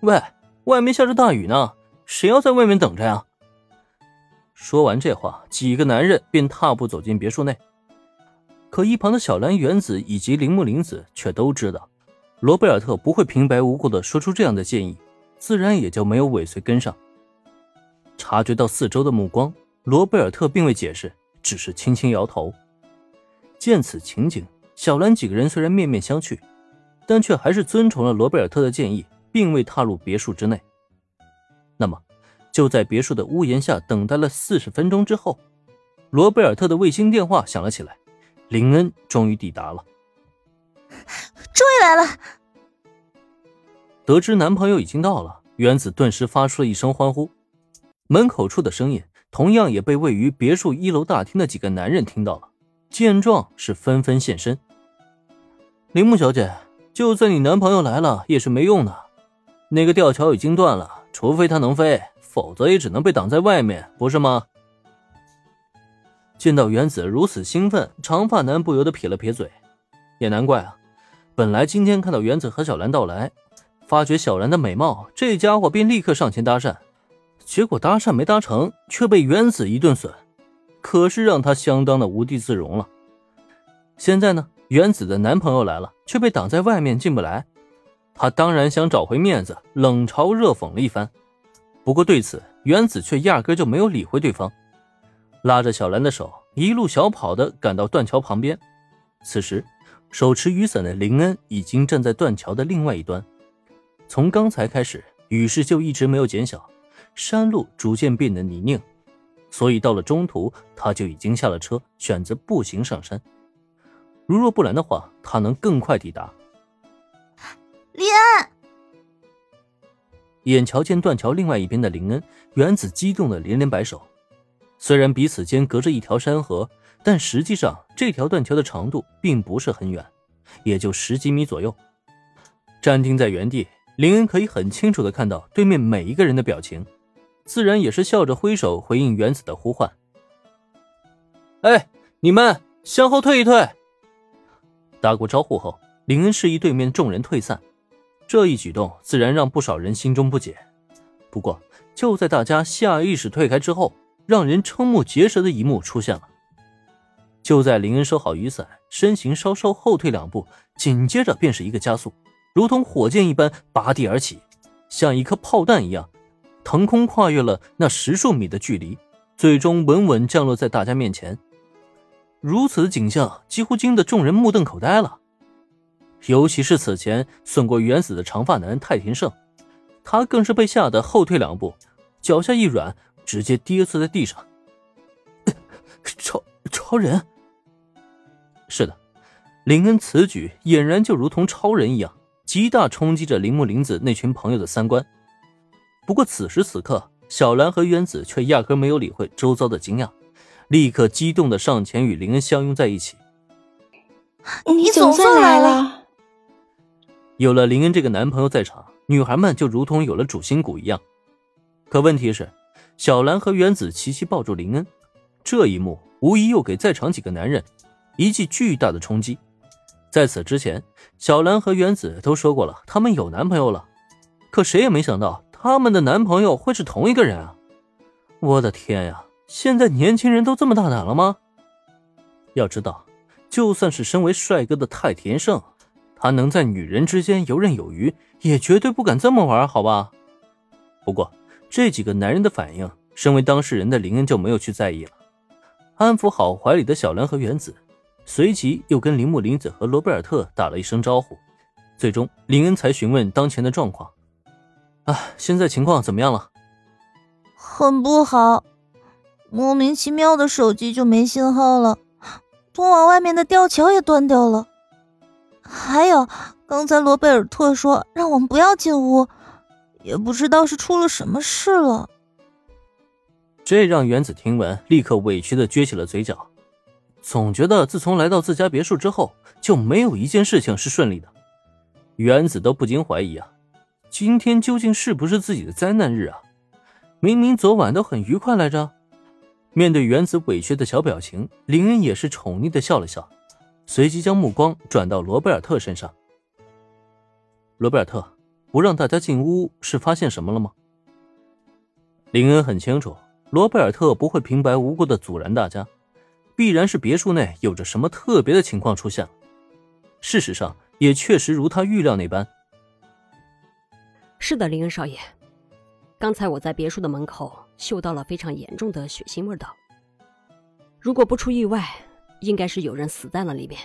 喂，外面下着大雨呢，谁要在外面等着呀？”说完这话，几个男人便踏步走进别墅内。可一旁的小兰、原子以及铃木玲子却都知道，罗贝尔特不会平白无故的说出这样的建议，自然也就没有尾随跟上。察觉到四周的目光，罗贝尔特并未解释，只是轻轻摇头。见此情景，小兰几个人虽然面面相觑，但却还是遵从了罗贝尔特的建议，并未踏入别墅之内。那么，就在别墅的屋檐下等待了四十分钟之后，罗贝尔特的卫星电话响了起来。林恩终于抵达了，终于来了！得知男朋友已经到了，原子顿时发出了一声欢呼。门口处的声音同样也被位于别墅一楼大厅的几个男人听到了，见状是纷纷现身。铃木小姐，就算你男朋友来了也是没用的，那个吊桥已经断了，除非他能飞，否则也只能被挡在外面，不是吗？见到原子如此兴奋，长发男不由得撇了撇嘴。也难怪啊，本来今天看到原子和小兰到来，发觉小兰的美貌，这家伙便立刻上前搭讪。结果搭讪没搭成，却被原子一顿损，可是让他相当的无地自容了。现在呢，原子的男朋友来了，却被挡在外面进不来，他当然想找回面子，冷嘲热讽了一番。不过对此，原子却压根就没有理会对方。拉着小兰的手，一路小跑的赶到断桥旁边。此时，手持雨伞的林恩已经站在断桥的另外一端。从刚才开始，雨势就一直没有减小，山路逐渐变得泥泞，所以到了中途，他就已经下了车，选择步行上山。如若不然的话，他能更快抵达。林恩，眼瞧见断桥另外一边的林恩，原子激动的连连摆手。虽然彼此间隔着一条山河，但实际上这条断桥的长度并不是很远，也就十几米左右。站定在原地，林恩可以很清楚的看到对面每一个人的表情，自然也是笑着挥手回应原子的呼唤。哎，你们向后退一退。打过招呼后，林恩示意对面众人退散。这一举动自然让不少人心中不解。不过就在大家下意识退开之后，让人瞠目结舌的一幕出现了。就在林恩收好雨伞，身形稍稍后退两步，紧接着便是一个加速，如同火箭一般拔地而起，像一颗炮弹一样，腾空跨越了那十数米的距离，最终稳稳降落在大家面前。如此景象几乎惊得众人目瞪口呆了，尤其是此前损过原子的长发男太田胜，他更是被吓得后退两步，脚下一软。直接跌坐在地上。超超人，是的，林恩此举俨然就如同超人一样，极大冲击着铃木林子那群朋友的三观。不过此时此刻，小兰和原子却压根没有理会周遭的惊讶，立刻激动的上前与林恩相拥在一起。你总算来了！有了林恩这个男朋友在场，女孩们就如同有了主心骨一样。可问题是。小兰和原子齐齐抱住林恩，这一幕无疑又给在场几个男人一记巨大的冲击。在此之前，小兰和原子都说过了，他们有男朋友了，可谁也没想到他们的男朋友会是同一个人啊！我的天呀，现在年轻人都这么大胆了吗？要知道，就算是身为帅哥的太田胜，他能在女人之间游刃有余，也绝对不敢这么玩，好吧？不过。这几个男人的反应，身为当事人的林恩就没有去在意了，安抚好怀里的小兰和原子，随即又跟铃木林子和罗贝尔特打了一声招呼，最终林恩才询问当前的状况。啊，现在情况怎么样了？很不好，莫名其妙的手机就没信号了，通往外面的吊桥也断掉了，还有刚才罗贝尔特说让我们不要进屋。也不知道是出了什么事了，这让原子听闻，立刻委屈的撅起了嘴角。总觉得自从来到自家别墅之后，就没有一件事情是顺利的。原子都不禁怀疑啊，今天究竟是不是自己的灾难日啊？明明昨晚都很愉快来着。面对原子委屈的小表情，林恩也是宠溺的笑了笑，随即将目光转到罗贝尔特身上。罗贝尔特。不让大家进屋，是发现什么了吗？林恩很清楚，罗贝尔特不会平白无故的阻拦大家，必然是别墅内有着什么特别的情况出现了。事实上，也确实如他预料那般。是的，林恩少爷，刚才我在别墅的门口嗅到了非常严重的血腥味道。如果不出意外，应该是有人死在了里面。